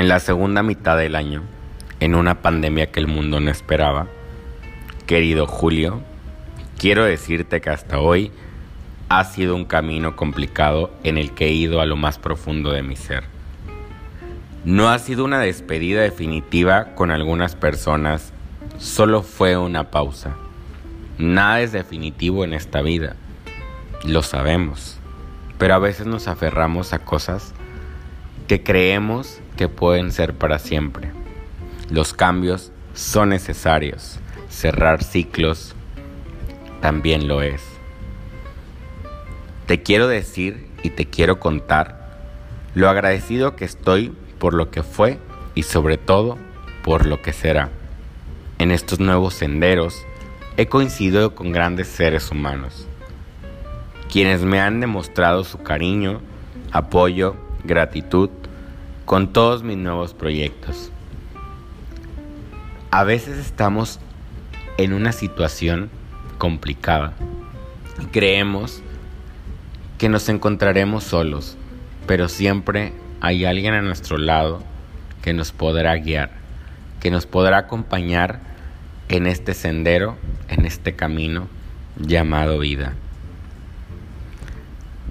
En la segunda mitad del año, en una pandemia que el mundo no esperaba, querido Julio, quiero decirte que hasta hoy ha sido un camino complicado en el que he ido a lo más profundo de mi ser. No ha sido una despedida definitiva con algunas personas, solo fue una pausa. Nada es definitivo en esta vida, lo sabemos, pero a veces nos aferramos a cosas que creemos pueden ser para siempre. Los cambios son necesarios, cerrar ciclos también lo es. Te quiero decir y te quiero contar lo agradecido que estoy por lo que fue y sobre todo por lo que será. En estos nuevos senderos he coincidido con grandes seres humanos, quienes me han demostrado su cariño, apoyo, gratitud con todos mis nuevos proyectos. A veces estamos en una situación complicada y creemos que nos encontraremos solos, pero siempre hay alguien a nuestro lado que nos podrá guiar, que nos podrá acompañar en este sendero, en este camino llamado vida.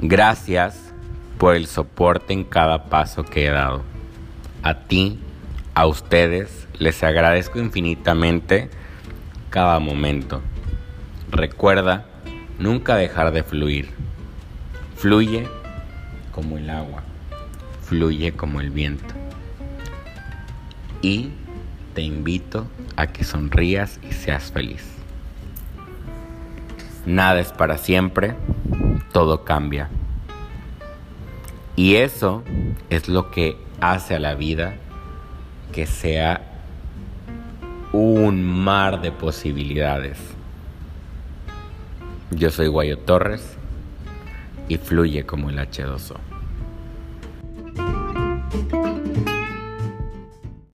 Gracias por el soporte en cada paso que he dado. A ti, a ustedes, les agradezco infinitamente cada momento. Recuerda nunca dejar de fluir. Fluye como el agua fluye como el viento. Y te invito a que sonrías y seas feliz. Nada es para siempre, todo cambia. Y eso es lo que hace a la vida que sea un mar de posibilidades. Yo soy Guayo Torres y fluye como el H2O.